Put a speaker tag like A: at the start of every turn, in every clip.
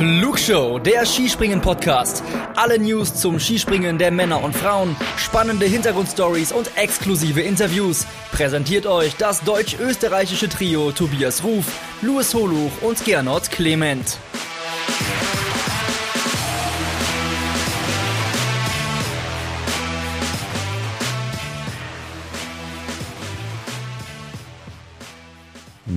A: Flugshow, der Skispringen-Podcast. Alle News zum Skispringen der Männer und Frauen, spannende Hintergrundstories und exklusive Interviews. Präsentiert euch das deutsch-österreichische Trio Tobias Ruf, Louis Holuch und Gernot Clement.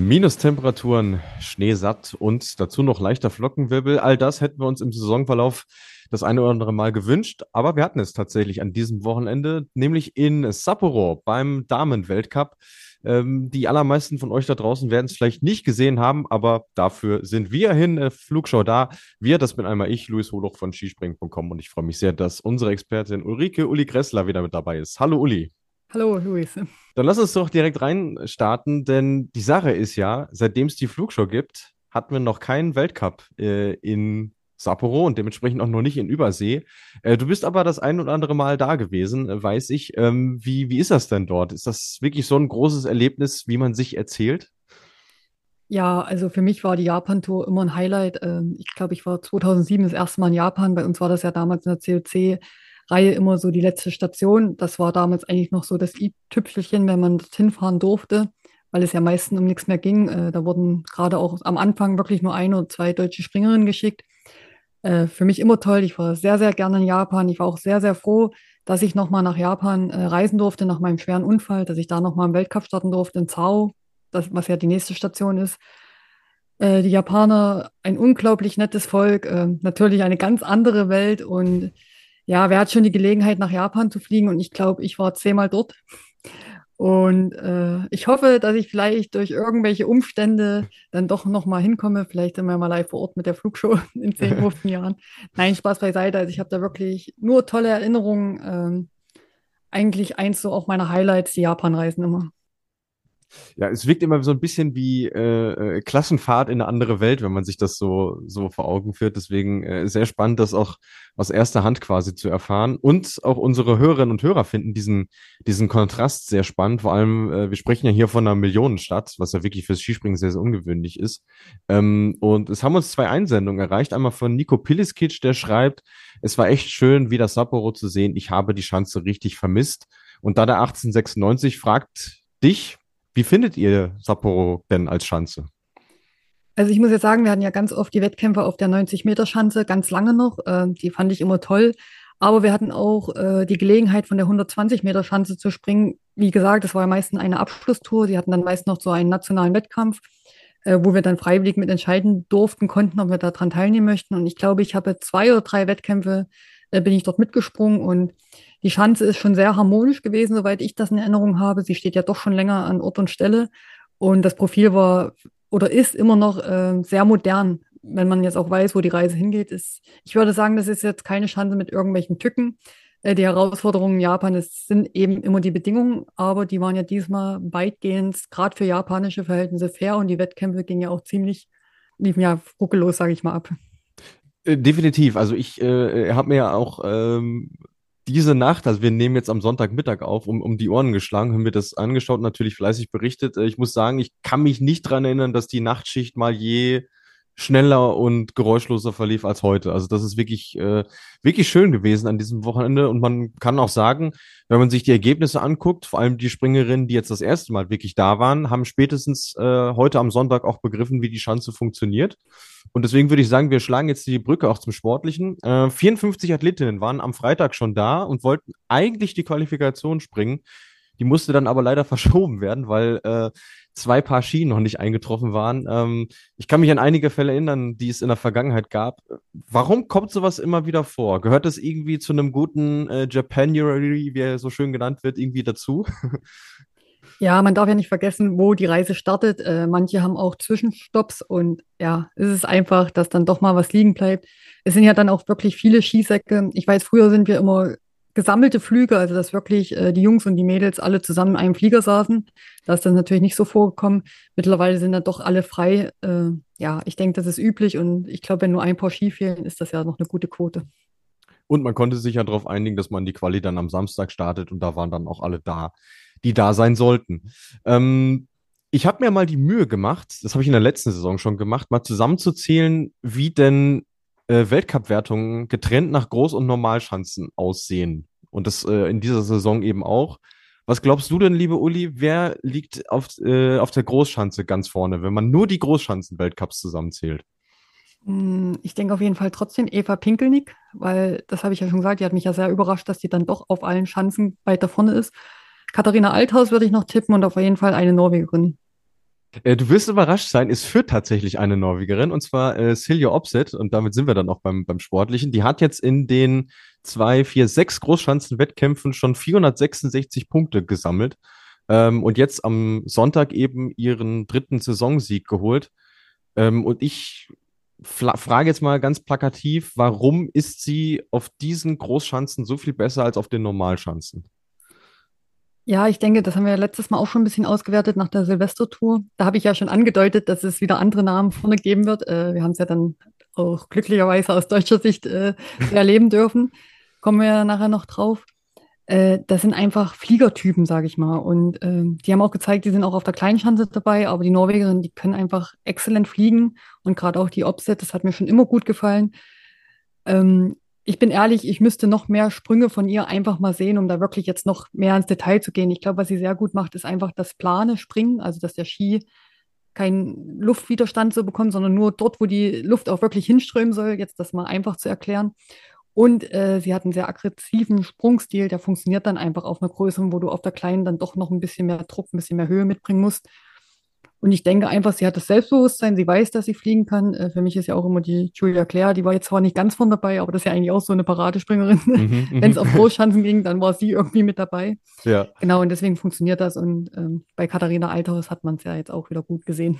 B: Minustemperaturen, Schneesatt und dazu noch leichter Flockenwirbel. All das hätten wir uns im Saisonverlauf das eine oder andere Mal gewünscht, aber wir hatten es tatsächlich an diesem Wochenende, nämlich in Sapporo beim Damenweltcup. Ähm, die allermeisten von euch da draußen werden es vielleicht nicht gesehen haben, aber dafür sind wir hin, äh, Flugschau da. Wir, das bin einmal ich, Luis Holoch von skispringen.com und ich freue mich sehr, dass unsere Expertin Ulrike Uli Gressler wieder mit dabei ist. Hallo Uli.
C: Hallo, Luis.
B: Dann lass uns doch direkt reinstarten, denn die Sache ist ja, seitdem es die Flugshow gibt, hatten wir noch keinen Weltcup äh, in Sapporo und dementsprechend auch noch nicht in Übersee. Äh, du bist aber das ein oder andere Mal da gewesen, äh, weiß ich. Ähm, wie, wie ist das denn dort? Ist das wirklich so ein großes Erlebnis, wie man sich erzählt?
C: Ja, also für mich war die Japan-Tour immer ein Highlight. Ähm, ich glaube, ich war 2007 das erste Mal in Japan. Bei uns war das ja damals in der COC Reihe immer so die letzte Station. Das war damals eigentlich noch so das i-Tüpfelchen, wenn man dorthin fahren durfte, weil es ja meistens um nichts mehr ging. Äh, da wurden gerade auch am Anfang wirklich nur ein oder zwei deutsche Springerinnen geschickt. Äh, für mich immer toll. Ich war sehr, sehr gerne in Japan. Ich war auch sehr, sehr froh, dass ich nochmal nach Japan äh, reisen durfte, nach meinem schweren Unfall, dass ich da nochmal im Weltcup starten durfte in Zao, das, was ja die nächste Station ist. Äh, die Japaner, ein unglaublich nettes Volk, äh, natürlich eine ganz andere Welt und ja, wer hat schon die Gelegenheit, nach Japan zu fliegen? Und ich glaube, ich war zehnmal dort. Und äh, ich hoffe, dass ich vielleicht durch irgendwelche Umstände dann doch nochmal hinkomme. Vielleicht sind wir mal live vor Ort mit der Flugshow in 10, 15 Jahren. Nein, Spaß beiseite. Also ich habe da wirklich nur tolle Erinnerungen. Ähm, eigentlich eins so auch meiner Highlights, die Japanreisen immer.
B: Ja, es wirkt immer so ein bisschen wie äh, äh, Klassenfahrt in eine andere Welt, wenn man sich das so, so vor Augen führt. Deswegen äh, sehr spannend, das auch aus erster Hand quasi zu erfahren. Und auch unsere Hörerinnen und Hörer finden diesen, diesen Kontrast sehr spannend. Vor allem, äh, wir sprechen ja hier von einer Millionenstadt, was ja wirklich fürs Skispringen sehr, sehr ungewöhnlich ist. Ähm, und es haben uns zwei Einsendungen erreicht. Einmal von Nico Piliskic, der schreibt, es war echt schön, wieder Sapporo zu sehen. Ich habe die Chance richtig vermisst. Und da der 1896 fragt dich, wie findet ihr Sapporo denn als Schanze?
C: Also ich muss jetzt sagen, wir hatten ja ganz oft die Wettkämpfe auf der 90-Meter-Schanze, ganz lange noch. Äh, die fand ich immer toll. Aber wir hatten auch äh, die Gelegenheit, von der 120-Meter-Schanze zu springen. Wie gesagt, das war ja meistens eine Abschlusstour. Sie hatten dann meist noch so einen nationalen Wettkampf, äh, wo wir dann freiwillig mit entscheiden durften, konnten, ob wir daran teilnehmen möchten. Und ich glaube, ich habe zwei oder drei Wettkämpfe, äh, bin ich dort mitgesprungen und die Schanze ist schon sehr harmonisch gewesen, soweit ich das in Erinnerung habe. Sie steht ja doch schon länger an Ort und Stelle. Und das Profil war oder ist immer noch äh, sehr modern, wenn man jetzt auch weiß, wo die Reise hingeht. Ist, ich würde sagen, das ist jetzt keine Schanze mit irgendwelchen Tücken. Äh, die Herausforderungen in Japan das sind eben immer die Bedingungen, aber die waren ja diesmal weitgehend, gerade für japanische Verhältnisse, fair und die Wettkämpfe gingen ja auch ziemlich, liefen ja ruckellos, sage ich mal, ab.
B: Äh, definitiv. Also ich äh, habe mir ja auch ähm, diese Nacht, also wir nehmen jetzt am Sonntagmittag auf, um, um die Ohren geschlagen, haben wir das angeschaut, natürlich fleißig berichtet. Äh, ich muss sagen, ich kann mich nicht dran erinnern, dass die Nachtschicht mal je schneller und geräuschloser verlief als heute. Also das ist wirklich, äh, wirklich schön gewesen an diesem Wochenende. Und man kann auch sagen, wenn man sich die Ergebnisse anguckt, vor allem die Springerinnen, die jetzt das erste Mal wirklich da waren, haben spätestens äh, heute am Sonntag auch begriffen, wie die Schanze funktioniert. Und deswegen würde ich sagen, wir schlagen jetzt die Brücke auch zum Sportlichen. Äh, 54 Athletinnen waren am Freitag schon da und wollten eigentlich die Qualifikation springen. Die musste dann aber leider verschoben werden, weil äh, zwei Paar Ski noch nicht eingetroffen waren. Ähm, ich kann mich an einige Fälle erinnern, die es in der Vergangenheit gab. Warum kommt sowas immer wieder vor? Gehört das irgendwie zu einem guten äh, Japanuary, wie er so schön genannt wird, irgendwie dazu?
C: Ja, man darf ja nicht vergessen, wo die Reise startet. Äh, manche haben auch Zwischenstopps und ja, es ist einfach, dass dann doch mal was liegen bleibt. Es sind ja dann auch wirklich viele Skisäcke. Ich weiß, früher sind wir immer gesammelte Flüge, also dass wirklich äh, die Jungs und die Mädels alle zusammen in einem Flieger saßen. Das ist dann natürlich nicht so vorgekommen. Mittlerweile sind dann doch alle frei. Äh, ja, ich denke, das ist üblich und ich glaube, wenn nur ein paar Ski fehlen, ist das ja noch eine gute Quote.
B: Und man konnte sich ja darauf einigen, dass man die Quali dann am Samstag startet und da waren dann auch alle da, die da sein sollten. Ähm, ich habe mir mal die Mühe gemacht, das habe ich in der letzten Saison schon gemacht, mal zusammenzuzählen, wie denn äh, Weltcup-Wertungen getrennt nach Groß- und Normalschanzen aussehen. Und das äh, in dieser Saison eben auch. Was glaubst du denn, liebe Uli, wer liegt auf, äh, auf der Großschanze ganz vorne, wenn man nur die Großschanzen-Weltcups zusammenzählt?
C: Hm, ich denke auf jeden Fall trotzdem Eva Pinkelnick, weil das habe ich ja schon gesagt, die hat mich ja sehr überrascht, dass die dann doch auf allen Schanzen weiter vorne ist. Katharina Althaus würde ich noch tippen und auf jeden Fall eine Norwegerin.
B: Äh, du wirst überrascht sein, es führt tatsächlich eine Norwegerin und zwar äh, Silja Opset und damit sind wir dann auch beim, beim Sportlichen. Die hat jetzt in den zwei, vier, sechs Großschanzenwettkämpfen schon 466 Punkte gesammelt ähm, und jetzt am Sonntag eben ihren dritten Saisonsieg geholt. Ähm, und ich frage jetzt mal ganz plakativ, warum ist sie auf diesen Großschanzen so viel besser als auf den Normalschanzen?
C: Ja, ich denke, das haben wir letztes Mal auch schon ein bisschen ausgewertet nach der Silvestertour. Da habe ich ja schon angedeutet, dass es wieder andere Namen vorne geben wird. Äh, wir haben es ja dann auch glücklicherweise aus deutscher Sicht äh, erleben dürfen. Kommen wir ja nachher noch drauf. Äh, das sind einfach Fliegertypen, sage ich mal. Und äh, die haben auch gezeigt, die sind auch auf der Kleinschanze dabei, aber die Norwegerinnen, die können einfach exzellent fliegen. Und gerade auch die Opset, das hat mir schon immer gut gefallen. Ähm, ich bin ehrlich, ich müsste noch mehr Sprünge von ihr einfach mal sehen, um da wirklich jetzt noch mehr ins Detail zu gehen. Ich glaube, was sie sehr gut macht, ist einfach das plane Springen, also dass der Ski keinen Luftwiderstand so bekommt, sondern nur dort, wo die Luft auch wirklich hinströmen soll, jetzt das mal einfach zu erklären. Und äh, sie hat einen sehr aggressiven Sprungstil, der funktioniert dann einfach auf einer Größe, wo du auf der kleinen dann doch noch ein bisschen mehr Druck, ein bisschen mehr Höhe mitbringen musst. Und ich denke einfach, sie hat das Selbstbewusstsein, sie weiß, dass sie fliegen kann. Äh, für mich ist ja auch immer die Julia Claire, die war jetzt zwar nicht ganz von dabei, aber das ist ja eigentlich auch so eine Paradespringerin. Mhm, Wenn es auf Großschanzen ging, dann war sie irgendwie mit dabei. Ja. Genau, und deswegen funktioniert das. Und ähm, bei Katharina Althaus hat man es ja jetzt auch wieder gut gesehen.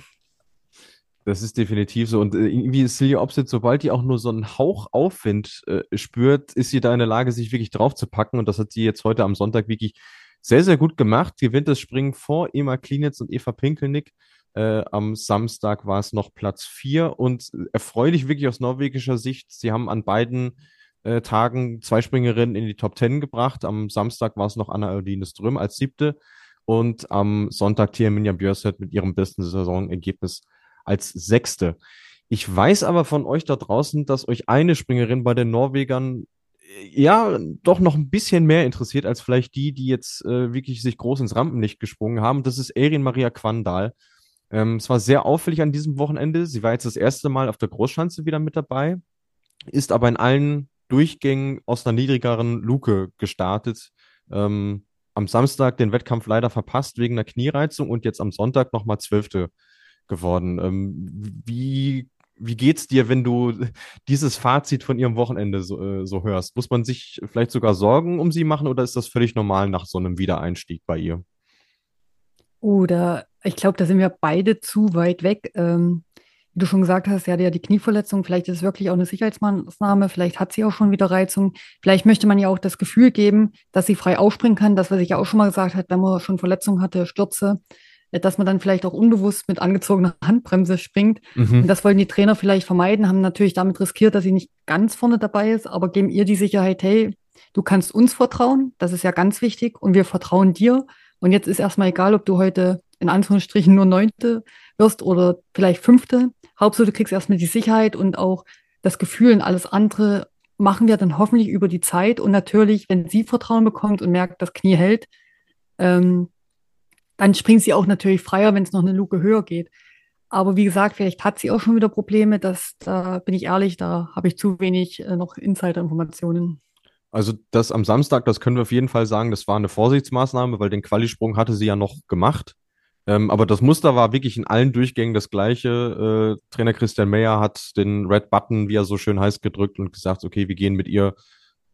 B: Das ist definitiv so. Und äh, irgendwie ist Silja Opsit, sobald die auch nur so einen Hauch Aufwind äh, spürt, ist sie da in der Lage, sich wirklich drauf zu packen. Und das hat sie jetzt heute am Sonntag wirklich sehr, sehr gut gemacht. Gewinnt das Springen vor Ema Klinitz und Eva Pinkelnick. Äh, am Samstag war es noch Platz vier und erfreulich wirklich aus norwegischer Sicht. Sie haben an beiden äh, Tagen zwei Springerinnen in die Top Ten gebracht. Am Samstag war es noch Anna Erdine Ström als siebte und am Sonntag Tia Minja Björset mit ihrem besten Saisonergebnis als sechste. Ich weiß aber von euch da draußen, dass euch eine Springerin bei den Norwegern ja doch noch ein bisschen mehr interessiert als vielleicht die, die jetzt äh, wirklich sich groß ins Rampenlicht gesprungen haben. Das ist Erin Maria Quandal. Ähm, es war sehr auffällig an diesem Wochenende. Sie war jetzt das erste Mal auf der Großschanze wieder mit dabei, ist aber in allen Durchgängen aus einer niedrigeren Luke gestartet. Ähm, am Samstag den Wettkampf leider verpasst wegen einer Kniereizung und jetzt am Sonntag nochmal Zwölfte geworden. Ähm, wie, wie geht's dir, wenn du dieses Fazit von ihrem Wochenende so, äh, so hörst? Muss man sich vielleicht sogar Sorgen um sie machen oder ist das völlig normal nach so einem Wiedereinstieg bei ihr?
C: Oder ich glaube, da sind wir beide zu weit weg. Ähm, wie du schon gesagt hast, sie hatte ja die Knieverletzung. Vielleicht ist es wirklich auch eine Sicherheitsmaßnahme. Vielleicht hat sie auch schon wieder Reizung. Vielleicht möchte man ja auch das Gefühl geben, dass sie frei aufspringen kann. Das, was ich ja auch schon mal gesagt habe, wenn man schon Verletzungen hatte, Stürze, dass man dann vielleicht auch unbewusst mit angezogener Handbremse springt. Mhm. Und das wollen die Trainer vielleicht vermeiden, haben natürlich damit riskiert, dass sie nicht ganz vorne dabei ist, aber geben ihr die Sicherheit, hey, du kannst uns vertrauen. Das ist ja ganz wichtig. Und wir vertrauen dir. Und jetzt ist erstmal egal, ob du heute in Anführungsstrichen nur Neunte wirst oder vielleicht Fünfte. Hauptsache, du kriegst erstmal die Sicherheit und auch das Gefühl und alles andere machen wir dann hoffentlich über die Zeit. Und natürlich, wenn sie Vertrauen bekommt und merkt, das Knie hält, ähm, dann springt sie auch natürlich freier, wenn es noch eine Luke höher geht. Aber wie gesagt, vielleicht hat sie auch schon wieder Probleme. Das, da bin ich ehrlich, da habe ich zu wenig äh, noch Insider-Informationen.
B: Also das am Samstag, das können wir auf jeden Fall sagen, das war eine Vorsichtsmaßnahme, weil den Qualisprung hatte sie ja noch gemacht. Ähm, aber das Muster war wirklich in allen Durchgängen das gleiche. Äh, Trainer Christian Meyer hat den Red Button, wie er so schön heißt, gedrückt und gesagt, okay, wir gehen mit ihr,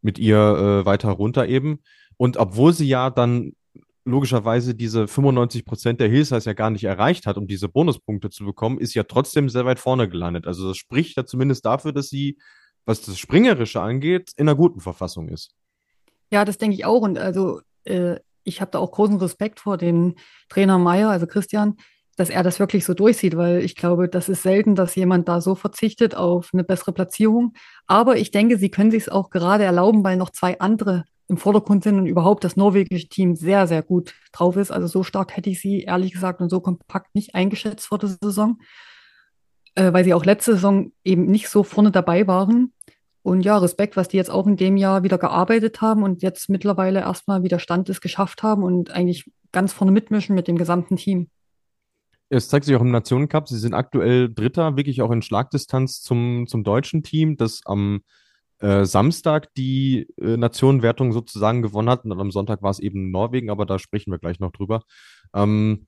B: mit ihr äh, weiter runter eben. Und obwohl sie ja dann logischerweise diese 95 Prozent der Hills ja gar nicht erreicht hat, um diese Bonuspunkte zu bekommen, ist ja trotzdem sehr weit vorne gelandet. Also das spricht ja zumindest dafür, dass sie was das Springerische angeht, in einer guten Verfassung ist.
C: Ja, das denke ich auch. Und also äh, ich habe da auch großen Respekt vor dem Trainer Meier, also Christian, dass er das wirklich so durchsieht, weil ich glaube, das ist selten, dass jemand da so verzichtet auf eine bessere Platzierung. Aber ich denke, sie können sich es auch gerade erlauben, weil noch zwei andere im Vordergrund sind und überhaupt das norwegische Team sehr, sehr gut drauf ist. Also so stark hätte ich sie ehrlich gesagt und so kompakt nicht eingeschätzt vor der Saison. äh, weil sie auch letzte Saison eben nicht so vorne dabei waren. Und ja, Respekt, was die jetzt auch in dem Jahr wieder gearbeitet haben und jetzt mittlerweile erstmal wieder Stand ist geschafft haben und eigentlich ganz vorne mitmischen mit dem gesamten Team.
B: Es zeigt sich auch im Nationencup. Sie sind aktuell Dritter, wirklich auch in Schlagdistanz zum, zum deutschen Team, das am äh, Samstag die äh, Nationenwertung sozusagen gewonnen hat. Und am Sonntag war es eben Norwegen, aber da sprechen wir gleich noch drüber. Ähm,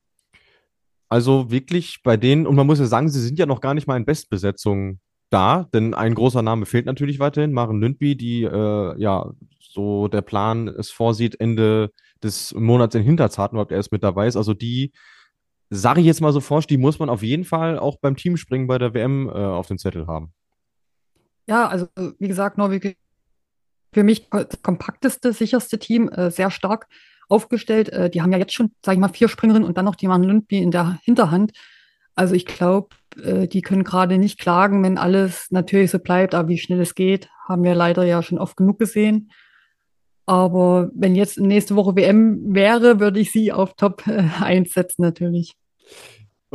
B: also wirklich bei denen, und man muss ja sagen, sie sind ja noch gar nicht mal in Bestbesetzung da, denn ein großer Name fehlt natürlich weiterhin. Maren Lündby, die äh, ja so der Plan es vorsieht, Ende des Monats in Hinterzarten überhaupt erst mit dabei ist. Also die, sage ich jetzt mal so forsch, die muss man auf jeden Fall auch beim Teamspringen bei der WM äh, auf den Zettel haben.
C: Ja, also wie gesagt, Norwegen für mich das kompakteste, sicherste Team, äh, sehr stark aufgestellt. Äh, die haben ja jetzt schon, sage ich mal, vier Springerinnen und dann noch die Maren Lundby in der Hinterhand. Also ich glaube, äh, die können gerade nicht klagen, wenn alles natürlich so bleibt. Aber wie schnell es geht, haben wir leider ja schon oft genug gesehen. Aber wenn jetzt nächste Woche WM wäre, würde ich sie auf Top 1 äh, setzen natürlich.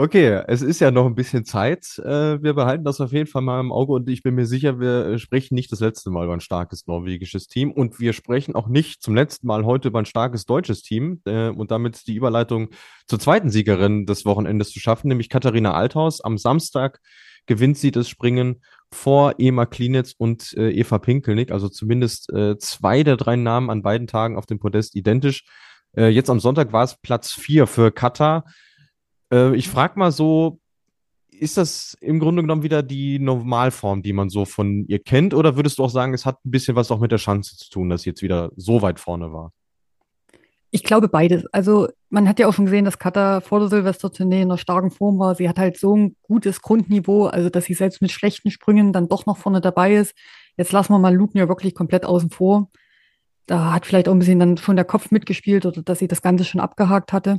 B: Okay, es ist ja noch ein bisschen Zeit. Äh, wir behalten das auf jeden Fall mal im Auge und ich bin mir sicher, wir äh, sprechen nicht das letzte Mal über ein starkes norwegisches Team und wir sprechen auch nicht zum letzten Mal heute über ein starkes deutsches Team äh, und damit die Überleitung zur zweiten Siegerin des Wochenendes zu schaffen, nämlich Katharina Althaus. Am Samstag gewinnt sie das Springen vor Ema Klinitz und Eva Pinkelnick, also zumindest zwei der drei Namen an beiden Tagen auf dem Podest identisch. jetzt am Sonntag war es Platz vier für Katar. Äh, ich frage mal so, ist das im Grunde genommen wieder die Normalform, die man so von ihr kennt? Oder würdest du auch sagen, es hat ein bisschen was auch mit der Chance zu tun, dass sie jetzt wieder so weit vorne war?
C: Ich glaube beides. Also man hat ja auch schon gesehen, dass Katha vor der Silvestertournee in einer starken Form war. Sie hat halt so ein gutes Grundniveau, also dass sie selbst mit schlechten Sprüngen dann doch noch vorne dabei ist. Jetzt lassen wir mal Luton ja wirklich komplett außen vor. Da hat vielleicht auch ein bisschen dann schon der Kopf mitgespielt oder dass sie das Ganze schon abgehakt hatte.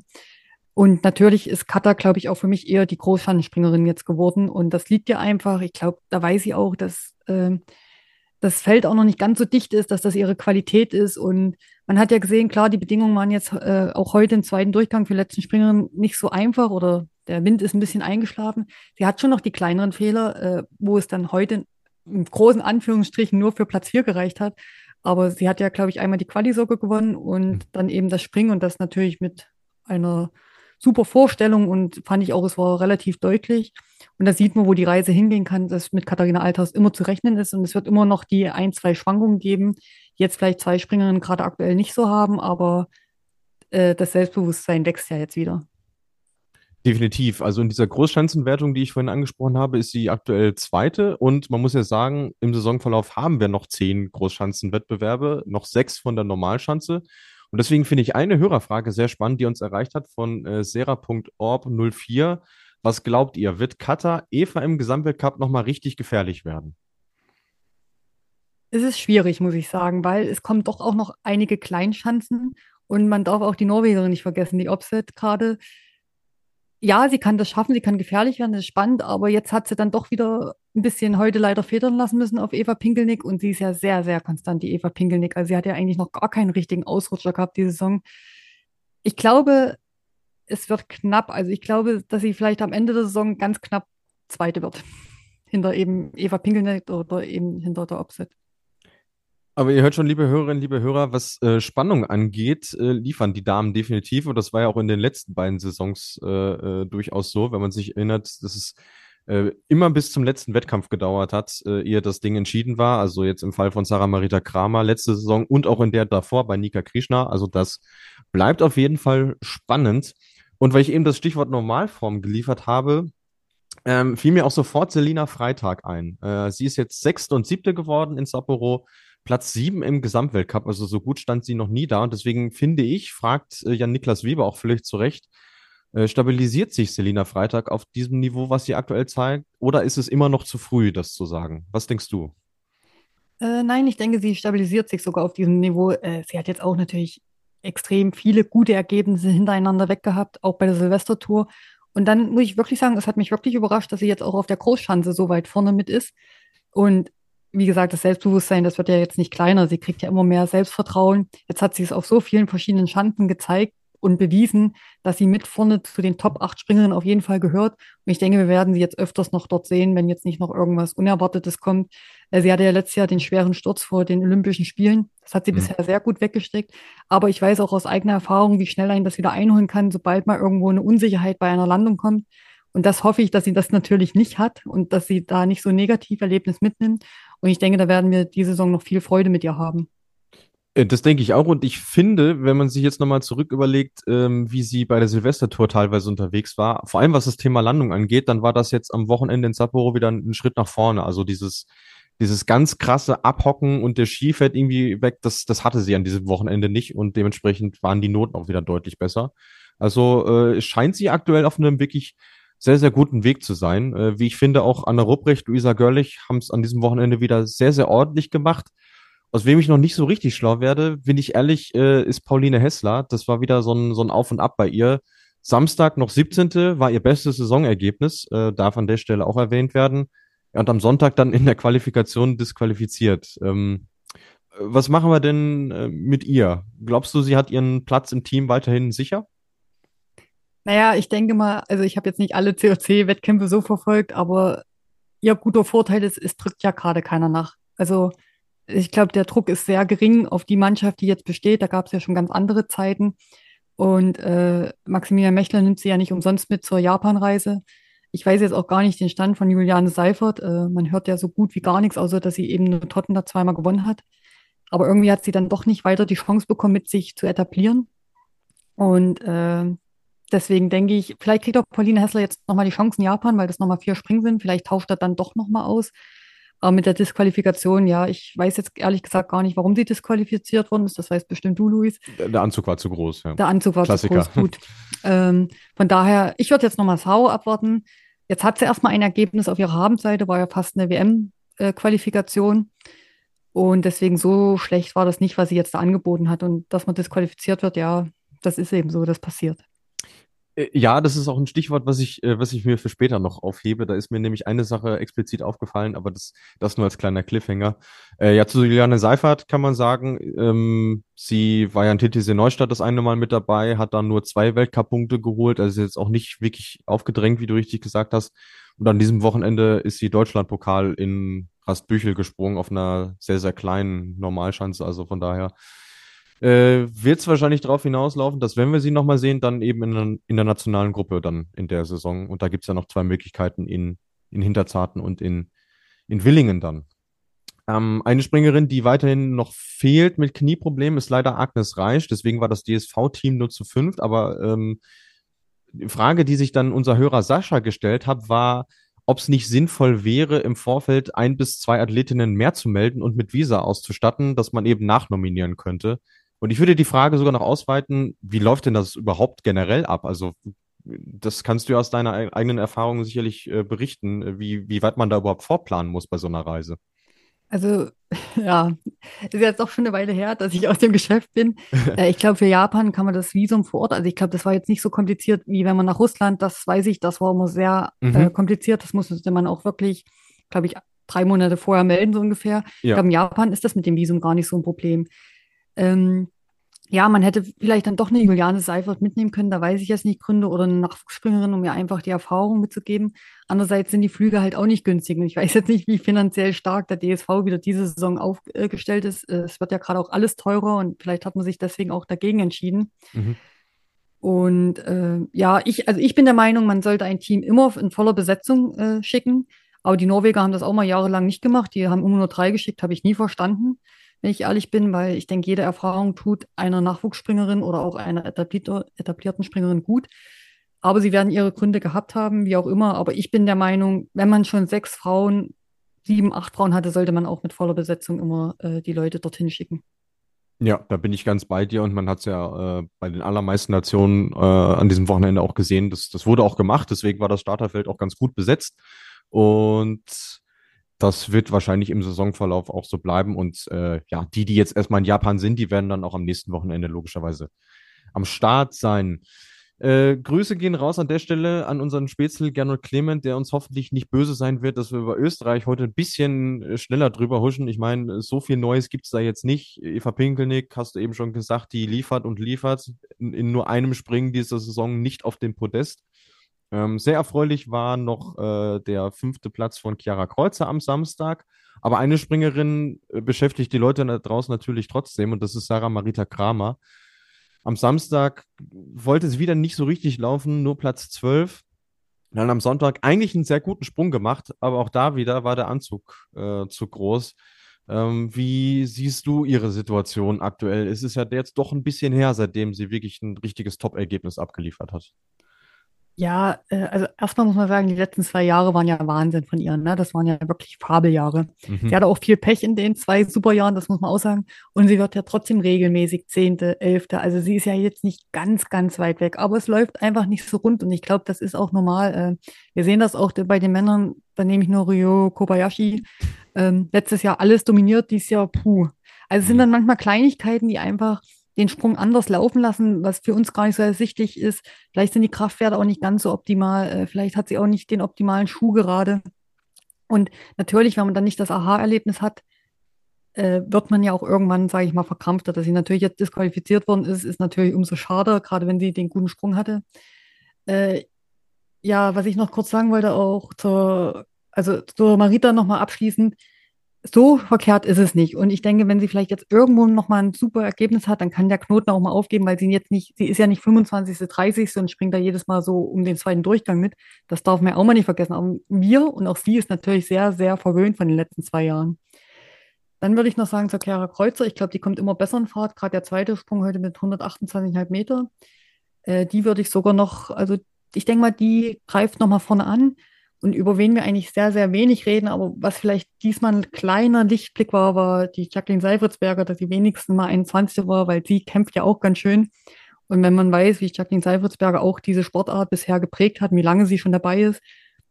C: Und natürlich ist Kata, glaube ich, auch für mich eher die Großschanzenspringerin jetzt geworden. Und das liegt ja einfach. Ich glaube, da weiß sie auch, dass äh, das Feld auch noch nicht ganz so dicht ist, dass das ihre Qualität ist. Und man hat ja gesehen, klar, die Bedingungen waren jetzt äh, auch heute im zweiten Durchgang für letzten Springerin nicht so einfach oder der Wind ist ein bisschen eingeschlafen. Sie hat schon noch die kleineren Fehler, äh, wo es dann heute im großen Anführungsstrichen nur für Platz 4 gereicht hat. Aber sie hat ja, glaube ich, einmal die Quali-Socke gewonnen und mhm. dann eben das Springen und das natürlich mit einer super Vorstellung und fand ich auch, es war relativ deutlich. Und da sieht man, wo die Reise hingehen kann, dass mit Katharina Althaus immer zu rechnen ist und es wird immer noch die ein, zwei Schwankungen geben, jetzt vielleicht zwei Springerinnen gerade aktuell nicht so haben, aber äh, das Selbstbewusstsein wächst ja jetzt wieder.
B: Definitiv. Also in dieser Großschanzenwertung, die ich vorhin angesprochen habe, ist sie aktuell zweite. Und man muss ja sagen, im Saisonverlauf haben wir noch zehn Großschanzenwettbewerbe, noch sechs von der Normalschanze. Und deswegen finde ich eine Hörerfrage sehr spannend, die uns erreicht hat von äh, sera.orb04. Was glaubt ihr, wird Katar Eva im Gesamtweltcup nochmal richtig gefährlich werden?
C: Es ist schwierig, muss ich sagen, weil es kommen doch auch noch einige Kleinschanzen und man darf auch die Norwegerin nicht vergessen, die Opset gerade ja, sie kann das schaffen, sie kann gefährlich werden, das ist spannend, aber jetzt hat sie dann doch wieder ein bisschen heute leider federn lassen müssen auf Eva Pinkelnick und sie ist ja sehr, sehr konstant, die Eva Pinkelnick. Also sie hat ja eigentlich noch gar keinen richtigen Ausrutscher gehabt, diese Saison. Ich glaube, es wird knapp. Also ich glaube, dass sie vielleicht am Ende der Saison ganz knapp Zweite wird. Hinter eben Eva Pinkelnick oder eben hinter der Opset.
B: Aber ihr hört schon, liebe Hörerinnen, liebe Hörer, was äh, Spannung angeht, äh, liefern die Damen definitiv. Und das war ja auch in den letzten beiden Saisons äh, äh durchaus so, wenn man sich erinnert, dass es äh, immer bis zum letzten Wettkampf gedauert hat, äh, ehe das Ding entschieden war. Also jetzt im Fall von Sarah Marita Kramer letzte Saison und auch in der davor bei Nika Krishna. Also das bleibt auf jeden Fall spannend. Und weil ich eben das Stichwort Normalform geliefert habe, ähm, fiel mir auch sofort Selina Freitag ein. Äh, sie ist jetzt sechste und siebte geworden in Sapporo. Platz sieben im Gesamtweltcup, also so gut stand sie noch nie da. Und deswegen finde ich, fragt äh, Jan-Niklas Weber auch völlig zu Recht, stabilisiert sich Selina Freitag auf diesem Niveau, was sie aktuell zeigt? Oder ist es immer noch zu früh, das zu sagen? Was denkst du?
C: Äh, nein, ich denke, sie stabilisiert sich sogar auf diesem Niveau. Äh, sie hat jetzt auch natürlich extrem viele gute Ergebnisse hintereinander weggehabt, auch bei der Silvestertour. Und dann muss ich wirklich sagen, es hat mich wirklich überrascht, dass sie jetzt auch auf der Großschanze so weit vorne mit ist. Und wie gesagt, das Selbstbewusstsein, das wird ja jetzt nicht kleiner. Sie kriegt ja immer mehr Selbstvertrauen. Jetzt hat sie es auf so vielen verschiedenen Schanzen gezeigt. Und bewiesen, dass sie mit vorne zu den Top 8 Springerinnen auf jeden Fall gehört. Und ich denke, wir werden sie jetzt öfters noch dort sehen, wenn jetzt nicht noch irgendwas Unerwartetes kommt. Äh, sie hatte ja letztes Jahr den schweren Sturz vor den Olympischen Spielen. Das hat sie mhm. bisher sehr gut weggesteckt. Aber ich weiß auch aus eigener Erfahrung, wie schnell ein das wieder einholen kann, sobald mal irgendwo eine Unsicherheit bei einer Landung kommt. Und das hoffe ich, dass sie das natürlich nicht hat und dass sie da nicht so ein Negativerlebnis mitnimmt. Und ich denke, da werden wir diese Saison noch viel Freude mit ihr haben.
B: Äh, das denke ich auch. Und ich finde, wenn man sich jetzt nochmal zurück überlegt, ähm, wie sie bei der Silvestertour teilweise unterwegs war, vor allem was das Thema Landung angeht, dann war das jetzt am Wochenende in Sapporo wieder ein, Schritt nach vorne. Also dieses, dieses ganz krasse Abhocken und der Ski fällt irgendwie weg, das, das hatte sie an diesem Wochenende nicht und dementsprechend waren die Noten auch wieder deutlich besser. Also äh, scheint sie aktuell auf einem wirklich sehr, sehr guten Weg zu sein. Äh, wie ich finde, auch Anna Rupprecht, Luisa Görlich haben es an diesem Wochenende wieder sehr, sehr ordentlich gemacht. Aus wem ich noch nicht so richtig schlau werde, bin ich ehrlich, äh, ist Pauline Hessler. Das war wieder so ein, so ein Auf und Ab bei ihr. Samstag noch 17. war ihr bestes Saisonergebnis, äh, darf an der Stelle auch erwähnt werden. Und am Sonntag dann in der Qualifikation disqualifiziert. Ähm, was machen wir denn äh, mit ihr? Glaubst du, sie hat ihren Platz im Team weiterhin sicher?
C: Naja, ich denke mal, also ich habe jetzt nicht alle COC-Wettkämpfe so verfolgt, aber ihr guter Vorteil ist, es drückt ja gerade keiner nach. Also ich glaube, der Druck ist sehr gering auf die Mannschaft, die jetzt besteht. Da gab es ja schon ganz andere Zeiten. Und äh, Maximilian Mechler nimmt sie ja nicht umsonst mit zur Japanreise. Ich weiß jetzt auch gar nicht den Stand von Juliane Seifert. Äh, man hört ja so gut wie gar nichts, außer dass sie eben nur Tottenham zweimal gewonnen hat. Aber irgendwie hat sie dann doch nicht weiter die Chance bekommen, mit sich zu etablieren. Und äh, deswegen denke ich, vielleicht kriegt auch Pauline Hessler jetzt nochmal die Chance in Japan, weil das nochmal vier Springen sind. Vielleicht tauscht er dann doch nochmal aus. Aber mit der Disqualifikation, ja, ich weiß jetzt ehrlich gesagt gar nicht, warum sie disqualifiziert worden ist. Das weißt bestimmt du, Luis.
B: Der Anzug war zu groß, ja.
C: Der Anzug war Klassiker. zu groß, gut. ähm, von daher, ich würde jetzt nochmal Sau abwarten. Jetzt hat sie erstmal ein Ergebnis auf ihrer Habenseite, war ja fast eine WM-Qualifikation. Und deswegen so schlecht war das nicht, was sie jetzt da angeboten hat. Und dass man disqualifiziert wird, ja, das ist eben so, das passiert.
B: Äh, ja, das ist auch ein Stichwort, was ich, äh, was ich mir für später noch aufhebe. Da ist mir nämlich eine Sache explizit aufgefallen, aber das, das nur als kleiner Cliffhanger. Äh, ja, zu Juliane Seifert kann man sagen, ähm, sie war ja in TTC Neustadt das eine Mal mit dabei, hat dann nur zwei Weltcup-Punkte geholt, also ist jetzt auch nicht wirklich aufgedrängt, wie du richtig gesagt hast. Und an diesem Wochenende ist sie Deutschlandpokal in Rastbüchel gesprungen auf einer sehr, sehr kleinen Normalschanze. Also von daher äh, wird es wahrscheinlich darauf hinauslaufen, dass wenn wir sie nochmal sehen, dann eben in, in, der nationalen Gruppe dann in der Saison. Und da gibt es ja noch zwei Möglichkeiten in, in Hinterzarten und in, in Willingen dann. Ähm, eine Springerin, die weiterhin noch fehlt mit Knieproblemen, ist leider Agnes Reisch. Deswegen war das DSV-Team nur zu fünft. Aber ähm, die Frage, die sich dann unser Hörer Sascha gestellt hat, war, ob es nicht sinnvoll wäre, im Vorfeld ein bis zwei Athletinnen mehr zu melden und mit Visa auszustatten, dass man eben nachnominieren könnte. Und ich würde die Frage sogar noch ausweiten, wie läuft denn das überhaupt generell ab? Also das kannst du aus deiner eigenen Erfahrung sicherlich äh, berichten, wie, wie weit man da überhaupt vorplanen muss bei so einer Reise.
C: Also, ja, ist jetzt auch schon eine Weile her, dass ich aus dem Geschäft bin. äh, ich glaube, für Japan kann man das Visum vor Ort, also ich glaube, das war jetzt nicht so kompliziert, wie wenn man nach Russland, das weiß ich, das war immer sehr mhm. äh, kompliziert. Das musste man auch wirklich, glaube ich, drei Monate vorher melden, so ungefähr. Ja. Ich glaube, in Japan ist das mit dem Visum gar nicht so ein Problem. Ähm, ja, man hätte vielleicht dann doch eine Juliane Seifert mitnehmen können, da weiß ich jetzt nicht, Gründe oder eine Nachwuchsspringerin, um mir einfach die Erfahrung mitzugeben. Andererseits sind die Flüge halt auch nicht günstig und ich weiß jetzt nicht, wie finanziell stark der DSV wieder diese Saison aufgestellt ist. Es wird ja gerade auch alles teurer und vielleicht hat man sich deswegen auch dagegen entschieden. Mhm. Und äh, ja, ich, also ich bin der Meinung, man sollte ein Team immer in voller Besetzung äh, schicken. Aber die Norweger haben das auch mal jahrelang nicht gemacht. Die haben immer nur drei geschickt, habe ich nie verstanden wenn ich ehrlich bin, weil ich denke, jede Erfahrung tut einer Nachwuchsspringerin oder auch einer etablierten Springerin gut. Aber sie werden ihre Gründe gehabt haben, wie auch immer. Aber ich bin der Meinung, wenn man schon sechs Frauen, sieben, acht Frauen hatte, sollte man auch mit voller Besetzung immer äh, die Leute dorthin schicken.
B: Ja, da bin ich ganz bei dir und man hat es ja äh, bei den allermeisten Nationen äh, an diesem Wochenende auch gesehen. Das, das wurde auch gemacht, deswegen war das Starterfeld auch ganz gut besetzt. Und das wird wahrscheinlich im Saisonverlauf auch so bleiben. Und äh, ja, die, die jetzt erstmal in Japan sind, die werden dann auch am nächsten Wochenende logischerweise am Start sein. Äh, Grüße gehen raus an der Stelle an unseren Spätzle Gernot Clement, der uns hoffentlich nicht böse sein wird, dass wir über Österreich heute ein bisschen äh, schneller drüber huschen. Ich meine, so viel Neues gibt es da jetzt nicht. Eva Pinkelnick, hast du eben schon gesagt, die liefert und liefert in, in nur einem Springen dieser Saison nicht auf dem Podest. Ähm, sehr erfreulich war noch äh, der fünfte Platz von Chiara Kreuzer am Samstag. Aber eine Springerin äh, beschäftigt die Leute da draußen natürlich trotzdem und das ist Sarah Marita Kramer. Am Samstag wollte es wieder nicht so richtig laufen, nur Platz 12. Dann am Sonntag eigentlich einen sehr guten Sprung gemacht, aber auch da wieder war der Anzug äh, zu groß. Ähm, wie siehst du ihre Situation aktuell? Es ist ja jetzt doch ein bisschen her, seitdem sie wirklich ein richtiges Top-Ergebnis abgeliefert hat.
C: Ja, äh, also erstmal muss man sagen, die letzten zwei Jahre waren ja Wahnsinn von ihr. Ne? Das waren ja wirklich Fabeljahre. Mhm. Sie hatte auch viel Pech in den zwei Superjahren, das muss man auch sagen. Und sie wird ja trotzdem regelmäßig Zehnte, Elfte. Also sie ist ja jetzt nicht ganz, ganz weit weg. Aber es läuft einfach nicht so rund. Und ich glaube, das ist auch normal. Äh, wir sehen das auch bei den Männern. Da nehme ich nur Ryo Kobayashi. Ähm, letztes Jahr alles dominiert, dieses Jahr puh. Also es sind mhm. dann manchmal Kleinigkeiten, die einfach den Sprung anders laufen lassen, was für uns gar nicht so ersichtlich ist. Vielleicht sind die Kraftwerte auch nicht ganz so optimal. Äh, vielleicht hat sie auch nicht den optimalen Schuh gerade. Und natürlich, wenn man dann nicht das Aha-Erlebnis hat, äh, wird man ja auch irgendwann, sage ich mal, verkrampfter. Dass sie natürlich jetzt disqualifiziert worden ist, ist natürlich umso schade, gerade wenn sie den guten Sprung hatte. Äh, ja, was ich noch kurz sagen wollte, auch zur, also zur Marita nochmal abschließend so verkehrt ist es nicht. Und ich denke, wenn sie vielleicht jetzt irgendwo nochmal ein super Ergebnis hat, dann kann der Knoten auch mal aufgeben, weil sie jetzt nicht, sie ist ja nicht 25., 30. und springt da jedes Mal so um den zweiten Durchgang mit. Das darf man ja auch mal nicht vergessen. Aber wir und auch sie ist natürlich sehr, sehr verwöhnt von den letzten zwei Jahren. Dann würde ich noch sagen zur Chiara Kreuzer. Ich glaube, die kommt immer besser in Fahrt. Gerade der zweite Sprung heute mit 128,5 Meter. Äh, die würde ich sogar noch, also ich denke mal, die greift nochmal vorne an und über wen wir eigentlich sehr, sehr wenig reden, aber was vielleicht diesmal ein kleiner Lichtblick war, war die Jacqueline Seifritzberger, dass sie wenigstens mal 21 war, weil sie kämpft ja auch ganz schön. Und wenn man weiß, wie Jacqueline Seifritzberger auch diese Sportart bisher geprägt hat, wie lange sie schon dabei ist,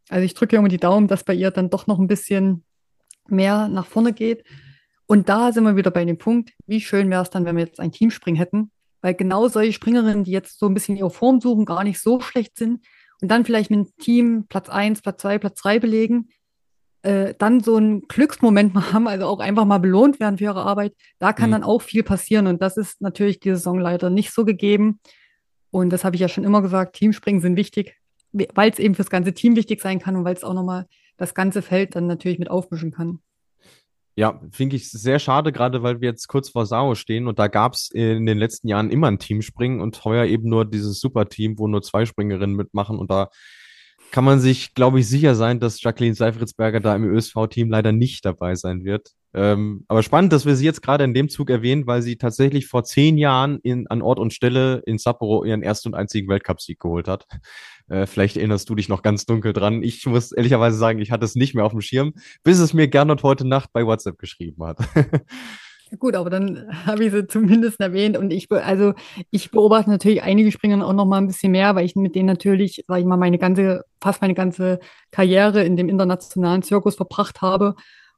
C: also ich drücke immer die Daumen, dass bei ihr dann doch noch ein bisschen mehr nach vorne geht. Und da sind wir wieder bei dem Punkt, wie schön wäre es dann, wenn wir jetzt ein Teamspring hätten, weil genau solche Springerinnen, die jetzt so ein bisschen ihre Form suchen, gar nicht so schlecht sind, und dann vielleicht mit dem Team Platz 1, Platz 2, Platz 3 belegen, äh, dann so einen Glücksmoment mal haben, also auch einfach mal belohnt werden für ihre Arbeit, da kann mhm. dann auch viel passieren. Und das ist natürlich diese Saison leider nicht so gegeben. Und das habe ich ja schon immer gesagt, Teamspringen sind wichtig, weil es eben fürs ganze Team wichtig sein kann und weil es auch nochmal das ganze Feld dann natürlich mit aufmischen kann.
B: Ja, finde ich sehr schade, gerade weil wir jetzt kurz vor Sao stehen und da gab es in den letzten Jahren immer ein Teamspringen und heuer eben nur dieses Superteam, wo nur zwei Springerinnen mitmachen und da kann man sich, glaube ich, sicher sein, dass Jacqueline Seifritzberger da im ÖSV-Team leider nicht dabei sein wird. Ähm, aber spannend, dass wir sie jetzt gerade in dem Zug erwähnen, weil sie tatsächlich vor zehn Jahren in, an Ort und Stelle in Sapporo ihren ersten und einzigen Weltcupsieg geholt hat. Äh, vielleicht erinnerst du dich noch ganz dunkel dran. Ich muss ehrlicherweise sagen, ich hatte es nicht mehr auf dem Schirm, bis es mir Gernot heute Nacht bei WhatsApp geschrieben hat.
C: Gut, aber dann habe ich sie zumindest erwähnt und ich, also ich beobachte natürlich einige Springer auch noch mal ein bisschen mehr, weil ich mit denen natürlich, sage ich mal, meine ganze, fast meine ganze Karriere in dem internationalen Zirkus verbracht habe.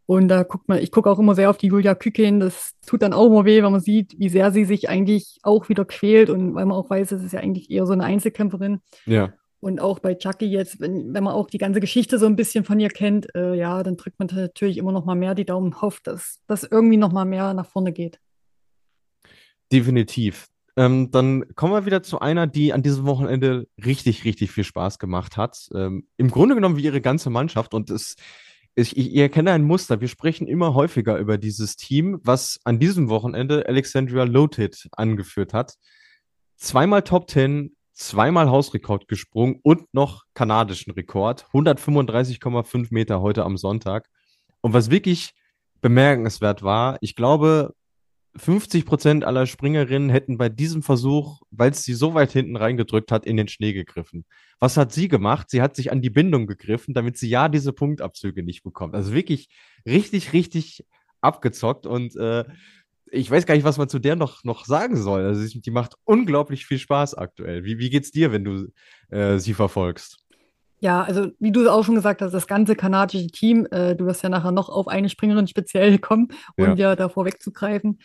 C: Und da guckt man, ich gucke auch immer sehr auf die Julia Küken. Das tut dann auch immer weh, wenn man sieht, wie sehr sie sich eigentlich auch wieder quält und weil man auch weiß, es ist ja eigentlich eher so eine Einzelkämpferin.
B: Ja.
C: Und auch bei Chucky jetzt, wenn, wenn man auch die ganze Geschichte so ein bisschen von ihr kennt, äh, ja, dann drückt man natürlich immer noch mal mehr die Daumen hofft, dass das irgendwie noch mal mehr nach vorne geht.
B: Definitiv. Ähm, dann kommen wir wieder zu einer, die an diesem Wochenende richtig, richtig viel Spaß gemacht hat. Ähm, Im Grunde genommen wie ihre ganze Mannschaft. Und es, ich, ich erkenne ein Muster. Wir sprechen immer häufiger über dieses Team, was an diesem Wochenende Alexandria Loted angeführt hat. Zweimal Top 10, zweimal Hausrekord gesprungen und noch kanadischen Rekord. 135,5 Meter heute am Sonntag. Und was wirklich bemerkenswert war, ich glaube, 50 Prozent aller Springerinnen hätten bei diesem Versuch, weil es sie so weit hinten reingedrückt hat, in den Schnee gegriffen. Was hat sie gemacht? Sie hat sich an die Bindung gegriffen, damit sie ja diese Punktabzüge nicht bekommt. Also wirklich richtig, richtig abgezockt und äh, ich weiß gar nicht, was man zu der noch, noch sagen soll. Also die macht unglaublich viel Spaß aktuell. Wie, wie geht's dir, wenn du äh, sie verfolgst?
C: Ja, also wie du auch schon gesagt hast, das ganze kanadische Team, äh, du wirst ja nachher noch auf eine Springerin speziell kommen, um ja. dir davor wegzugreifen.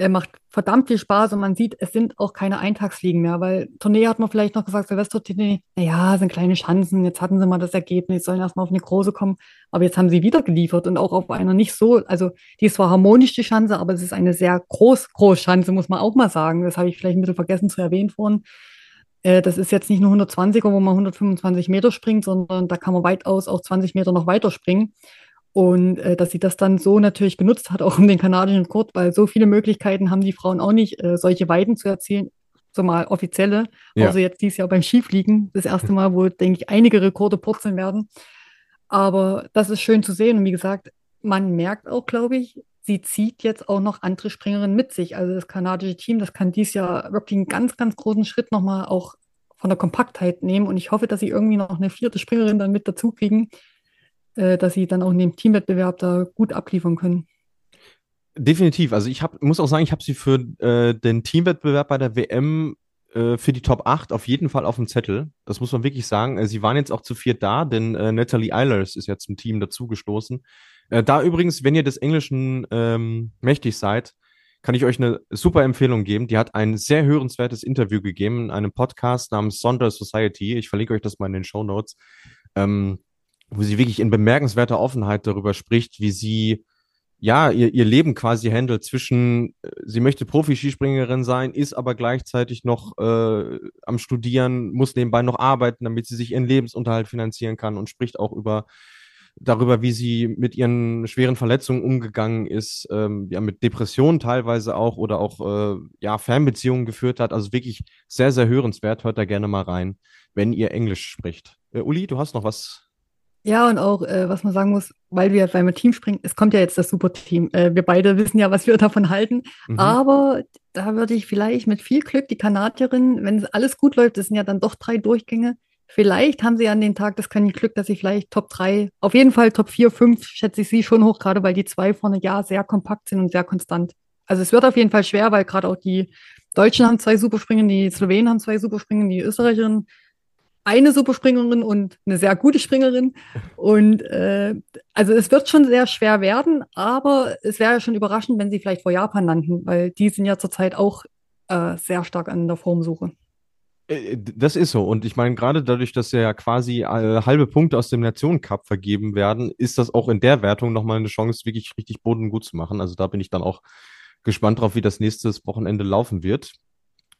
C: Er macht verdammt viel Spaß und man sieht, es sind auch keine Eintagsfliegen mehr, weil Tournee hat man vielleicht noch gesagt, Silvester-Tournee, naja, sind kleine Chancen, jetzt hatten sie mal das Ergebnis, sollen erstmal auf eine große kommen, aber jetzt haben sie wieder geliefert und auch auf einer nicht so, also die ist zwar harmonisch, die Chance, aber es ist eine sehr groß, groß Chance, muss man auch mal sagen, das habe ich vielleicht ein bisschen vergessen zu erwähnen vorhin. Äh, das ist jetzt nicht nur 120er, wo man 125 Meter springt, sondern da kann man weitaus auch 20 Meter noch weiter springen. Und äh, dass sie das dann so natürlich genutzt hat, auch um den kanadischen Rekord, weil so viele Möglichkeiten haben die Frauen auch nicht, äh, solche Weiten zu erzielen, so mal offizielle. Ja. Also jetzt dieses Jahr beim Skifliegen, das erste Mal, wo, denke ich, einige Rekorde purzeln werden. Aber das ist schön zu sehen. Und wie gesagt, man merkt auch, glaube ich, sie zieht jetzt auch noch andere Springerinnen mit sich. Also das kanadische Team, das kann dies Jahr wirklich einen ganz, ganz großen Schritt nochmal auch von der Kompaktheit nehmen. Und ich hoffe, dass sie irgendwie noch eine vierte Springerin dann mit dazu kriegen, äh, dass sie dann auch in dem Teamwettbewerb da gut abliefern können.
B: Definitiv. Also ich hab, muss auch sagen, ich habe sie für äh, den Teamwettbewerb bei der WM äh, für die Top 8 auf jeden Fall auf dem Zettel. Das muss man wirklich sagen. Äh, sie waren jetzt auch zu viert da, denn äh, Natalie Eilers ist ja zum Team dazugestoßen. Äh, da übrigens, wenn ihr des Englischen ähm, mächtig seid, kann ich euch eine super Empfehlung geben. Die hat ein sehr hörenswertes Interview gegeben in einem Podcast namens Sonder Society. Ich verlinke euch das mal in den Show Notes. Ähm, wo sie wirklich in bemerkenswerter Offenheit darüber spricht, wie sie ja ihr, ihr Leben quasi handelt zwischen, äh, sie möchte Profi-Skispringerin sein, ist aber gleichzeitig noch äh, am Studieren, muss nebenbei noch arbeiten, damit sie sich ihren Lebensunterhalt finanzieren kann und spricht auch über darüber, wie sie mit ihren schweren Verletzungen umgegangen ist, ähm, ja, mit Depressionen teilweise auch oder auch äh, ja, Fernbeziehungen geführt hat. Also wirklich sehr, sehr hörenswert. Hört da gerne mal rein, wenn ihr Englisch spricht. Äh, Uli, du hast noch was
C: ja, und auch, äh, was man sagen muss, weil wir beim Team springen, es kommt ja jetzt das Superteam. Äh, wir beide wissen ja, was wir davon halten. Mhm. Aber da würde ich vielleicht mit viel Glück die Kanadierin, wenn alles gut läuft, das sind ja dann doch drei Durchgänge, vielleicht haben sie an den Tag das kann Glück, dass sie vielleicht Top 3, auf jeden Fall Top 4, 5, schätze ich sie schon hoch, gerade weil die zwei vorne ja sehr kompakt sind und sehr konstant. Also es wird auf jeden Fall schwer, weil gerade auch die Deutschen haben zwei Superspringen, die Slowenen haben zwei Superspringen, die Österreicherinnen eine Superspringerin und eine sehr gute Springerin. Und äh, also es wird schon sehr schwer werden, aber es wäre ja schon überraschend, wenn sie vielleicht vor Japan landen, weil die sind ja zurzeit auch äh, sehr stark an der Formsuche.
B: Äh, das ist so. Und ich meine, gerade dadurch, dass ja quasi äh, halbe Punkte aus dem Nationencup vergeben werden, ist das auch in der Wertung nochmal eine Chance, wirklich richtig Boden gut zu machen. Also da bin ich dann auch gespannt drauf, wie das nächste Wochenende laufen wird.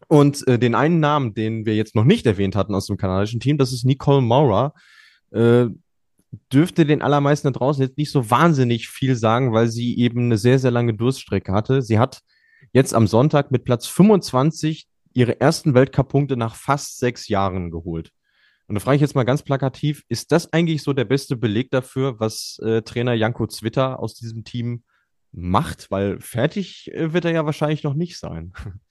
B: Und äh, den einen Namen, den wir jetzt noch nicht erwähnt hatten aus dem kanadischen Team, das ist Nicole Maurer. Äh, dürfte den allermeisten da draußen jetzt nicht so wahnsinnig viel sagen, weil sie eben eine sehr, sehr lange Durststrecke hatte. Sie hat jetzt am Sonntag mit Platz 25 ihre ersten Weltcup-Punkte nach fast sechs Jahren geholt. Und da frage ich jetzt mal ganz plakativ, ist das eigentlich so der beste Beleg dafür, was äh, Trainer Janko Zwitter aus diesem Team macht? Weil fertig äh, wird er ja wahrscheinlich noch nicht sein.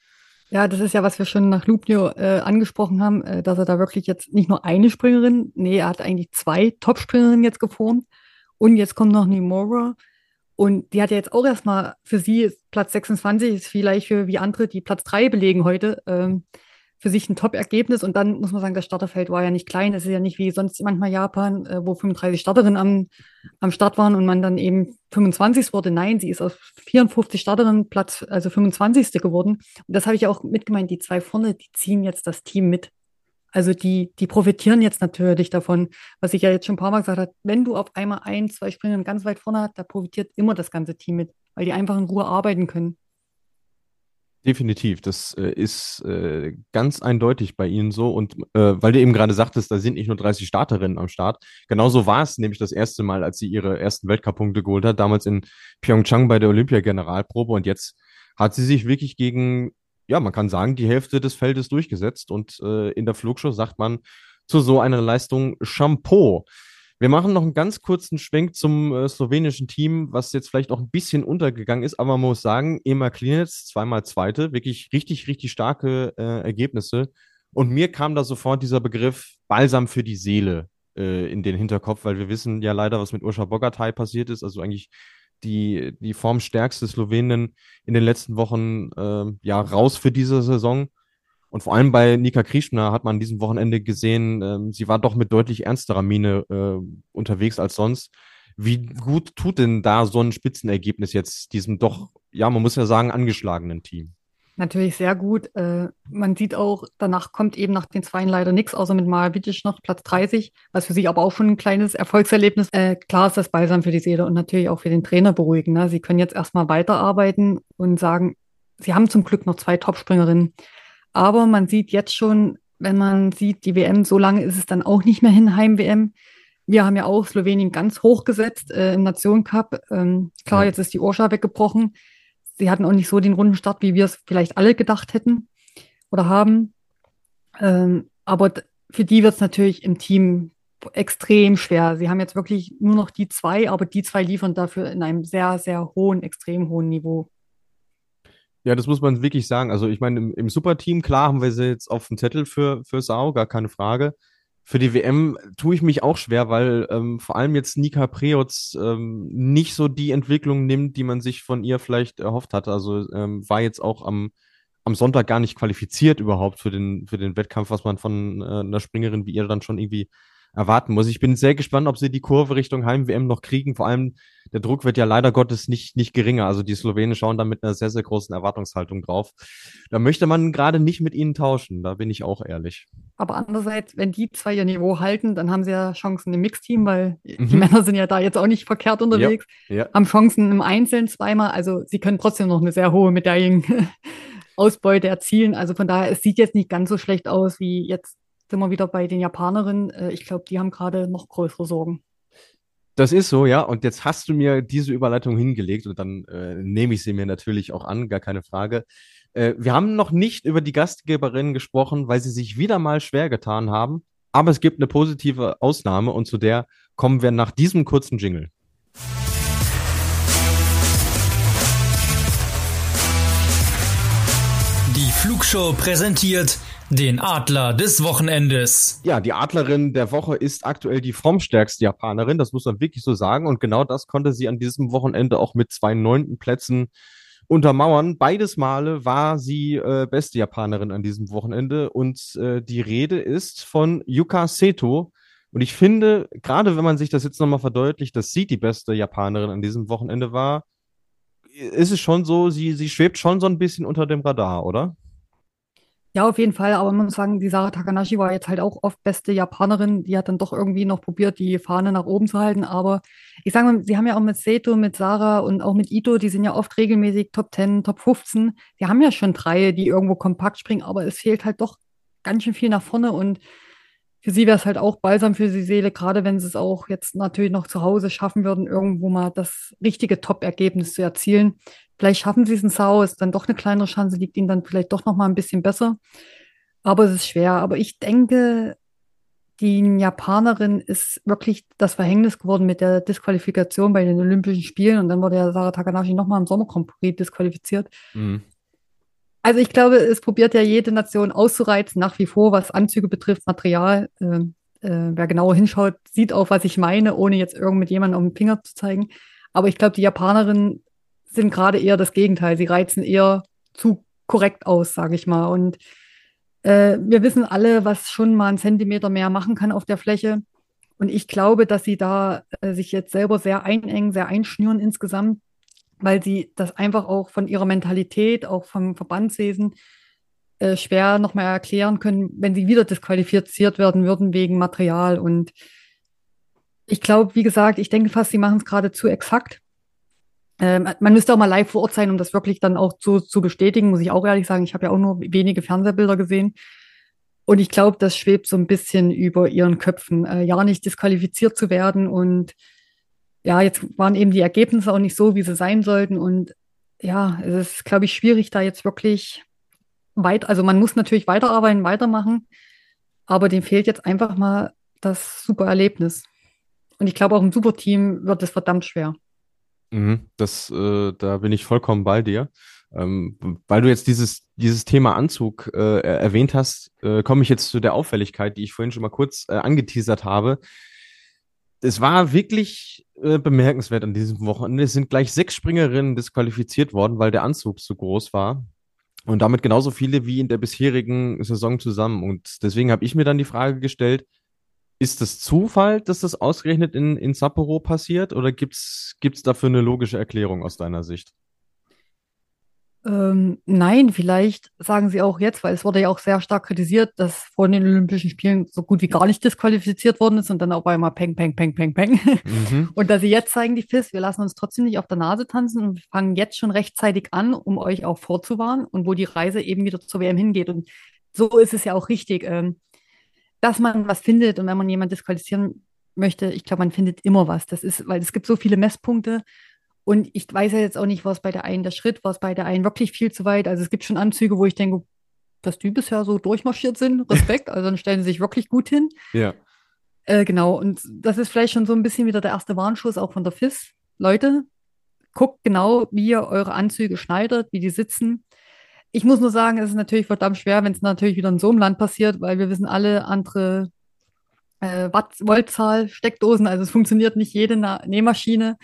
C: Ja, das ist ja, was wir schon nach Lubnio äh, angesprochen haben, äh, dass er da wirklich jetzt nicht nur eine Springerin, nee, er hat eigentlich zwei Top-Springerinnen jetzt geformt. Und jetzt kommt noch Nimora. Und die hat ja jetzt auch erstmal für sie Platz 26, ist vielleicht für wie andere, die Platz 3 belegen heute, ähm, für sich ein Top-Ergebnis. Und dann muss man sagen, das Starterfeld war ja nicht klein. Es ist ja nicht wie sonst manchmal Japan, äh, wo 35 Starterinnen am, am Start waren und man dann eben 25 wurde. Nein, sie ist aus 54 Starterinnen Platz, also 25. geworden. Und das habe ich auch mitgemeint. Die zwei vorne, die ziehen jetzt das Team mit. Also die, die profitieren jetzt natürlich davon, was ich ja jetzt schon ein paar Mal gesagt habe. Wenn du auf einmal ein, zwei Springen ganz weit vorne hast, da profitiert immer das ganze Team mit, weil die einfach in Ruhe arbeiten können.
B: Definitiv, das äh, ist äh, ganz eindeutig bei Ihnen so. Und äh, weil du eben gerade sagtest, da sind nicht nur 30 Starterinnen am Start. Genauso war es nämlich das erste Mal, als sie ihre ersten Weltcup-Punkte geholt hat, damals in Pyeongchang bei der Olympia-Generalprobe. Und jetzt hat sie sich wirklich gegen, ja, man kann sagen, die Hälfte des Feldes durchgesetzt. Und äh, in der Flugshow sagt man zu so einer Leistung Shampoo. Wir machen noch einen ganz kurzen Schwenk zum äh, slowenischen Team, was jetzt vielleicht auch ein bisschen untergegangen ist, aber man muss sagen, Ema Klinec, zweimal Zweite, wirklich richtig, richtig starke äh, Ergebnisse. Und mir kam da sofort dieser Begriff Balsam für die Seele äh, in den Hinterkopf, weil wir wissen ja leider, was mit Urscha Bogatay passiert ist, also eigentlich die, die formstärkste Slowenin in den letzten Wochen äh, ja raus für diese Saison. Und vor allem bei Nika Krishna hat man an diesem Wochenende gesehen, ähm, sie war doch mit deutlich ernsterer Miene äh, unterwegs als sonst. Wie gut tut denn da so ein Spitzenergebnis jetzt diesem doch, ja, man muss ja sagen, angeschlagenen Team?
C: Natürlich sehr gut. Äh, man sieht auch, danach kommt eben nach den Zweien leider nichts, außer mit Malavitic noch Platz 30, was für sie aber auch schon ein kleines Erfolgserlebnis. Äh, klar ist das balsam für die Seele und natürlich auch für den Trainer beruhigen. Ne? Sie können jetzt erstmal weiterarbeiten und sagen, sie haben zum Glück noch zwei Topspringerinnen. Aber man sieht jetzt schon, wenn man sieht, die WM, so lange ist es dann auch nicht mehr hin, Heim-WM. Wir haben ja auch Slowenien ganz hoch gesetzt äh, im Nation Cup. Ähm, klar, ja. jetzt ist die Orscha weggebrochen sie hatten auch nicht so den runden Start, wie wir es vielleicht alle gedacht hätten oder haben. Ähm, aber für die wird es natürlich im Team extrem schwer. Sie haben jetzt wirklich nur noch die zwei, aber die zwei liefern dafür in einem sehr, sehr hohen, extrem hohen Niveau.
B: Ja, das muss man wirklich sagen. Also ich meine, im, im Superteam, klar haben wir sie jetzt auf dem Zettel für, für Sau, gar keine Frage für die WM tue ich mich auch schwer, weil ähm, vor allem jetzt Nika Preotz ähm, nicht so die Entwicklung nimmt, die man sich von ihr vielleicht erhofft hatte. Also ähm, war jetzt auch am, am Sonntag gar nicht qualifiziert überhaupt für den, für den Wettkampf, was man von äh, einer Springerin wie ihr dann schon irgendwie erwarten muss. Ich bin sehr gespannt, ob sie die Kurve Richtung Heim-WM noch kriegen. Vor allem der Druck wird ja leider Gottes nicht, nicht geringer. Also die Slowenen schauen da mit einer sehr, sehr großen Erwartungshaltung drauf. Da möchte man gerade nicht mit ihnen tauschen, da bin ich auch ehrlich.
C: Aber andererseits, wenn die zwei ihr Niveau halten, dann haben sie ja Chancen im Mixteam, weil mhm. die Männer sind ja da jetzt auch nicht verkehrt unterwegs, ja, ja. haben Chancen im Einzelnen zweimal. Also sie können trotzdem noch eine sehr hohe Medaillenausbeute erzielen. Also von daher, es sieht jetzt nicht ganz so schlecht aus wie jetzt sind wir wieder bei den Japanerinnen. Äh, ich glaube, die haben gerade noch größere Sorgen.
B: Das ist so, ja. Und jetzt hast du mir diese Überleitung hingelegt und dann äh, nehme ich sie mir natürlich auch an, gar keine Frage. Äh, wir haben noch nicht über die Gastgeberinnen gesprochen, weil sie sich wieder mal schwer getan haben. Aber es gibt eine positive Ausnahme und zu der kommen wir nach diesem kurzen Jingle.
A: Die Flugshow präsentiert den Adler des Wochenendes.
B: Ja, die Adlerin der Woche ist aktuell die formstärkste Japanerin, das muss man wirklich so sagen. Und genau das konnte sie an diesem Wochenende auch mit zwei neunten Plätzen untermauern. Beides Male war sie äh, beste Japanerin an diesem Wochenende. Und äh, die Rede ist von Yuka Seto. Und ich finde, gerade wenn man sich das jetzt nochmal verdeutlicht, dass sie die beste Japanerin an diesem Wochenende war, ist es schon so, sie, sie schwebt schon so ein bisschen unter dem Radar, oder?
C: Ja, auf jeden Fall. Aber man muss sagen, die Sarah Takanashi war jetzt halt auch oft beste Japanerin. Die hat dann doch irgendwie noch probiert, die Fahne nach oben zu halten. Aber ich sage mal, sie haben ja auch mit Seto, mit Sarah und auch mit Ito, die sind ja oft regelmäßig Top 10, Top 15. Die haben ja schon drei, die irgendwo kompakt springen, aber es fehlt halt doch ganz schön viel nach vorne. Und für sie wäre es halt auch balsam für die Seele, gerade wenn sie es auch jetzt natürlich noch zu Hause schaffen würden, irgendwo mal das richtige Top-Ergebnis zu erzielen. Vielleicht schaffen sie es in Sao, ist dann doch eine kleinere Chance, liegt ihnen dann vielleicht doch noch mal ein bisschen besser. Aber es ist schwer. Aber ich denke, die Japanerin ist wirklich das Verhängnis geworden mit der Disqualifikation bei den Olympischen Spielen. Und dann wurde ja Sarah Takanashi nochmal im Sommer Grand Prix disqualifiziert. Mhm. Also ich glaube, es probiert ja jede Nation auszureizen, nach wie vor, was Anzüge betrifft, Material. Äh, äh, wer genauer hinschaut, sieht auch, was ich meine, ohne jetzt irgend mit jemandem um den Finger zu zeigen. Aber ich glaube, die Japanerin sind gerade eher das Gegenteil. Sie reizen eher zu korrekt aus, sage ich mal. Und äh, wir wissen alle, was schon mal einen Zentimeter mehr machen kann auf der Fläche. Und ich glaube, dass sie da äh, sich jetzt selber sehr einengen, sehr einschnüren insgesamt, weil sie das einfach auch von ihrer Mentalität, auch vom Verbandswesen äh, schwer nochmal erklären können, wenn sie wieder disqualifiziert werden würden wegen Material. Und ich glaube, wie gesagt, ich denke fast, sie machen es gerade zu exakt. Ähm, man müsste auch mal live vor Ort sein, um das wirklich dann auch zu, zu bestätigen, muss ich auch ehrlich sagen. Ich habe ja auch nur wenige Fernsehbilder gesehen. Und ich glaube, das schwebt so ein bisschen über ihren Köpfen, äh, ja nicht disqualifiziert zu werden. Und ja, jetzt waren eben die Ergebnisse auch nicht so, wie sie sein sollten. Und ja, es ist, glaube ich, schwierig, da jetzt wirklich weit, also man muss natürlich weiterarbeiten, weitermachen, aber dem fehlt jetzt einfach mal das super Erlebnis. Und ich glaube, auch im Superteam wird es verdammt schwer.
B: Mhm, das, äh, da bin ich vollkommen bei dir. Ähm, weil du jetzt dieses, dieses Thema Anzug äh, erwähnt hast, äh, komme ich jetzt zu der Auffälligkeit, die ich vorhin schon mal kurz äh, angeteasert habe. Es war wirklich äh, bemerkenswert an diesem Wochenende. Es sind gleich sechs Springerinnen disqualifiziert worden, weil der Anzug zu groß war. Und damit genauso viele wie in der bisherigen Saison zusammen. Und deswegen habe ich mir dann die Frage gestellt, Ist es Zufall, dass das ausgerechnet in, in Sapporo passiert oder gibt es dafür eine logische Erklärung aus deiner Sicht?
C: Ähm, nein, vielleicht sagen sie auch jetzt, weil es wurde ja auch sehr stark kritisiert, dass vor den Olympischen Spielen so gut wie gar nicht disqualifiziert worden ist und dann auf einmal peng, peng, peng, peng, peng. Mhm. Und dass sie jetzt zeigen, die FIS, wir lassen uns trotzdem nicht auf der Nase tanzen und fangen jetzt schon rechtzeitig an, um euch auch vorzuwarnen und wo die Reise eben wieder zur WM hingeht. Und so ist es ja auch richtig, ähm, dass man was findet und wenn man jemanden disqualifizieren möchte, ich glaube, man findet immer was. Das ist, weil es gibt so viele Messpunkte und ich weiß ja jetzt auch nicht, was bei der einen der Schritt, was bei der einen wirklich viel zu weit. Also es gibt schon Anzüge, wo ich denke, dass die bisher so durchmarschiert sind. Respekt. Also dann stellen sie sich wirklich gut hin.
B: Ja.
C: Äh, genau. Und das ist vielleicht schon so ein bisschen wieder der erste Warnschuss auch von der FIS. Leute, guckt genau, wie ihr eure Anzüge schneidet, wie die sitzen. Ich muss nur sagen, es ist natürlich verdammt schwer, wenn es natürlich wieder in so einem Land passiert, weil wir wissen alle andere äh, Watt, Voltzahl, Steckdosen, also es funktioniert nicht jede Nähmaschine.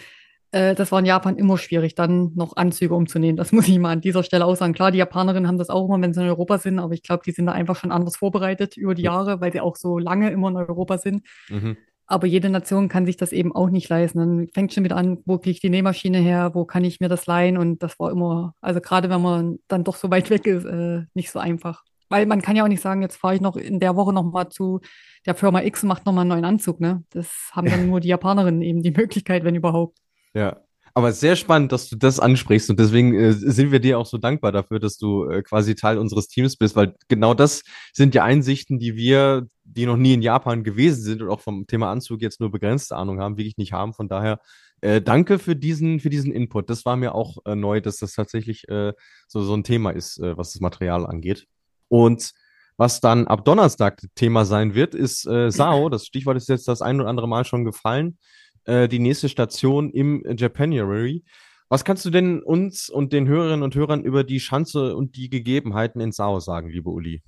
C: Äh, das war in Japan immer schwierig, dann noch Anzüge umzunehmen. Das muss ich mal an dieser Stelle auch sagen. Klar, die Japanerinnen haben das auch immer, wenn sie in Europa sind, aber ich glaube, die sind da einfach schon anders vorbereitet über die Jahre, weil sie auch so lange immer in Europa sind. Mhm. Aber jede Nation kann sich das eben auch nicht leisten. Dann fängt schon wieder an, wo kriege ich die Nähmaschine her, wo kann ich mir das leihen? Und das war immer, also gerade wenn man dann doch so weit weg ist, äh, nicht so einfach. Weil man kann ja auch nicht sagen, jetzt fahre ich noch in der Woche nochmal zu der Firma X und macht nochmal einen neuen Anzug. Ne? Das haben dann nur die Japanerinnen eben die Möglichkeit, wenn überhaupt.
B: Ja. Aber sehr spannend, dass du das ansprichst und deswegen äh, sind wir dir auch so dankbar dafür, dass du äh, quasi Teil unseres Teams bist, weil genau das sind ja Einsichten, die wir, die noch nie in Japan gewesen sind und auch vom Thema Anzug jetzt nur begrenzte Ahnung haben, wirklich nicht haben. Von daher äh, danke für diesen, für diesen Input. Das war mir auch äh, neu, dass das tatsächlich äh, so, so ein Thema ist, äh, was das Material angeht. Und was dann ab Donnerstag Thema sein wird, ist äh, SAO. Das Stichwort ist jetzt das ein oder andere Mal schon gefallen. Äh, die nächste Station im Japanuary. Was kannst du denn uns und den Hörerinnen und Hörern über die Schanze und die Gegebenheiten in Sao sagen, liebe Uli?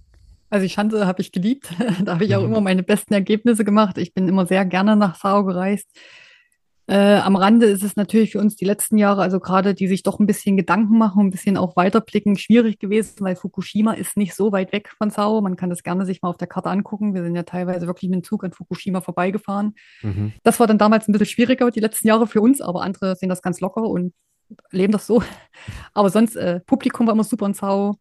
C: Also die Schanze habe ich geliebt. da habe ich auch immer meine besten Ergebnisse gemacht. Ich bin immer sehr gerne nach Sao gereist. Äh, am Rande ist es natürlich für uns die letzten Jahre, also gerade die sich doch ein bisschen Gedanken machen, ein bisschen auch weiterblicken, schwierig gewesen, weil Fukushima ist nicht so weit weg von Sao. Man kann das gerne sich mal auf der Karte angucken. Wir sind ja teilweise wirklich mit dem Zug an Fukushima vorbeigefahren. Mhm. Das war dann damals ein bisschen schwieriger, die letzten Jahre für uns, aber andere sehen das ganz locker und leben das so. Aber sonst, äh, Publikum war immer super in Sao.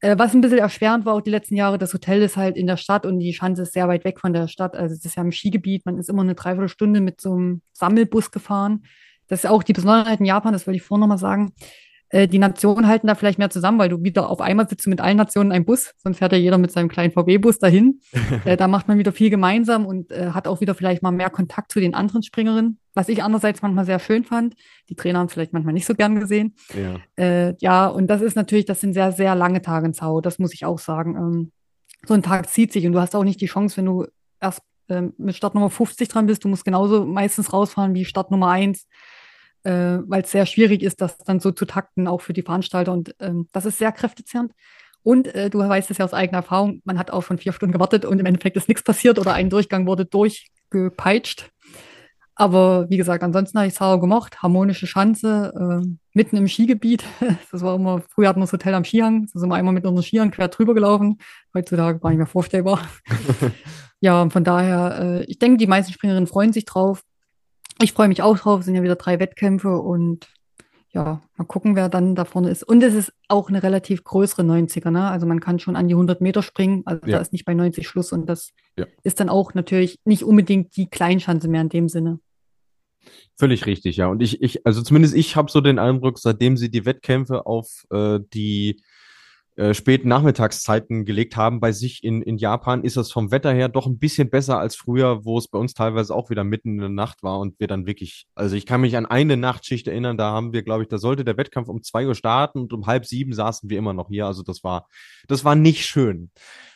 C: Äh, was ein bisschen erschwerend war auch die letzten Jahre, das Hotel ist halt in der Stadt und die Schanze ist sehr weit weg von der Stadt. Also es ist ja im Skigebiet, man ist immer eine Dreiviertelstunde mit so einem Sammelbus gefahren. Das ist auch die Besonderheit in Japan, das wollte ich vorhin nochmal sagen. Äh, die Nationen halten da vielleicht mehr zusammen, weil du wieder auf einmal sitzt mit allen Nationen in einem Bus, sonst fährt ja jeder mit seinem kleinen VW-Bus dahin. äh, da macht man wieder viel gemeinsam und äh, hat auch wieder vielleicht mal mehr Kontakt zu den anderen Springerinnen, was ich andererseits manchmal sehr schön fand. Die Trainer haben es vielleicht manchmal nicht so gern gesehen. Ja. Äh, ja, und das ist natürlich, das sind sehr, sehr lange Tage in Zau, das muss ich auch sagen. Ähm, so ein Tag zieht sich und du hast auch nicht die Chance, wenn du erst ähm, mit Startnummer 50 dran bist, du musst genauso meistens rausfahren wie Startnummer 1 äh, weil es sehr schwierig ist, das dann so zu takten, auch für die Veranstalter. Und ähm, das ist sehr kräftezehrend. Und äh, du weißt es ja aus eigener Erfahrung, man hat auch schon vier Stunden gewartet und im Endeffekt ist nichts passiert oder ein Durchgang wurde durchgepeitscht. Aber wie gesagt, ansonsten habe ich sauer gemocht. Harmonische Schanze, äh, mitten im Skigebiet. Das war immer, früher hatten wir das Hotel am Skihang. Da sind wir einmal mit unseren Skiern quer drüber gelaufen. Heutzutage gar nicht mehr vorstellbar. ja, und von daher, äh, ich denke, die meisten Springerinnen freuen sich drauf ich freue mich auch drauf. Es sind ja wieder drei Wettkämpfe und ja, mal gucken, wer dann da vorne ist. Und es ist auch eine relativ größere 90er, ne? Also man kann schon an die 100 Meter springen. Also ja. da ist nicht bei 90 Schluss und das ja. ist dann auch natürlich nicht unbedingt die Kleinschanze mehr in dem Sinne.
B: Völlig richtig, ja. Und ich, ich, also zumindest ich habe so den Eindruck, seitdem sie die Wettkämpfe auf äh, die äh, späten Nachmittagszeiten gelegt haben bei sich in, in Japan, ist es vom Wetter her doch ein bisschen besser als früher, wo es bei uns teilweise auch wieder mitten in der Nacht war und wir dann wirklich, also ich kann mich an eine Nachtschicht erinnern, da haben wir, glaube ich, da sollte der Wettkampf um zwei Uhr starten und um halb sieben saßen wir immer noch hier. Also das war, das war nicht schön.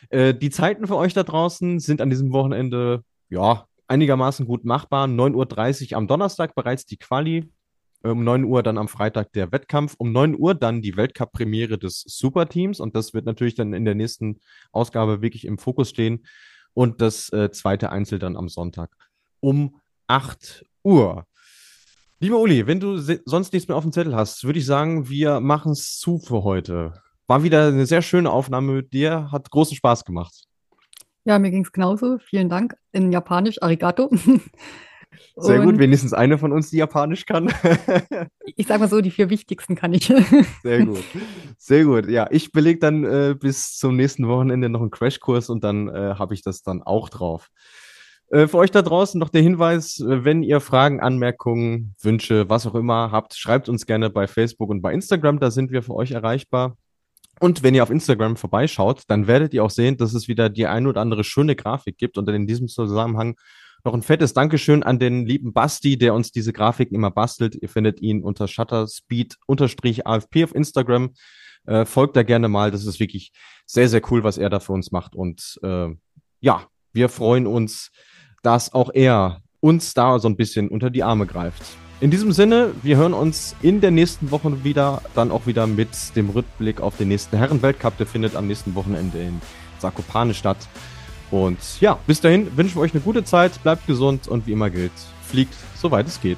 B: Äh, die Zeiten für euch da draußen sind an diesem Wochenende, ja, einigermaßen gut machbar. 9.30 Uhr am Donnerstag bereits die Quali. Um 9 Uhr dann am Freitag der Wettkampf. Um 9 Uhr dann die Weltcup-Premiere des Superteams. Und das wird natürlich dann in der nächsten Ausgabe wirklich im Fokus stehen. Und das äh, zweite Einzel dann am Sonntag um 8 Uhr. Lieber Uli, wenn du sonst nichts mehr auf dem Zettel hast, würde ich sagen, wir machen es zu für heute. War wieder eine sehr schöne Aufnahme mit dir, hat großen Spaß gemacht.
C: Ja, mir ging es genauso. Vielen Dank. In Japanisch, Arigato.
B: Sehr gut,
C: Und
B: wenigstens eine von uns, die Japanisch kann.
C: ich sage mal so, die vier wichtigsten kann ich.
B: Sehr gut. Sehr gut. Ja, ich belege dann äh, bis zum nächsten Wochenende noch einen Crashkurs und dann äh, habe ich das dann auch drauf. Äh, für euch da draußen noch der Hinweis, äh, wenn ihr Fragen, Anmerkungen, Wünsche, was auch immer habt, schreibt uns gerne bei Facebook und bei Instagram, da sind wir für euch erreichbar. Und wenn ihr auf Instagram vorbeischaut, dann werdet ihr auch sehen, dass es wieder die ein oder andere schöne Grafik gibt und in diesem Zusammenhang noch ein fettes Dankeschön an den lieben Basti, der uns diese Grafiken immer bastelt. Ihr findet ihn unter Shutterspeed-AFP auf Instagram. Äh, folgt da gerne mal. Das ist wirklich sehr, sehr cool, was er da für uns macht. Und äh, ja, wir freuen uns, dass auch er uns da so ein bisschen unter die Arme greift. In diesem Sinne, wir hören uns in der nächsten Woche wieder, dann auch wieder mit dem Rückblick auf den nächsten Herrenweltcup. Der findet am nächsten Wochenende in Zakopane statt. Und ja, bis dahin wünschen wir euch eine gute Zeit, bleibt gesund und wie immer gilt, fliegt, soweit es geht.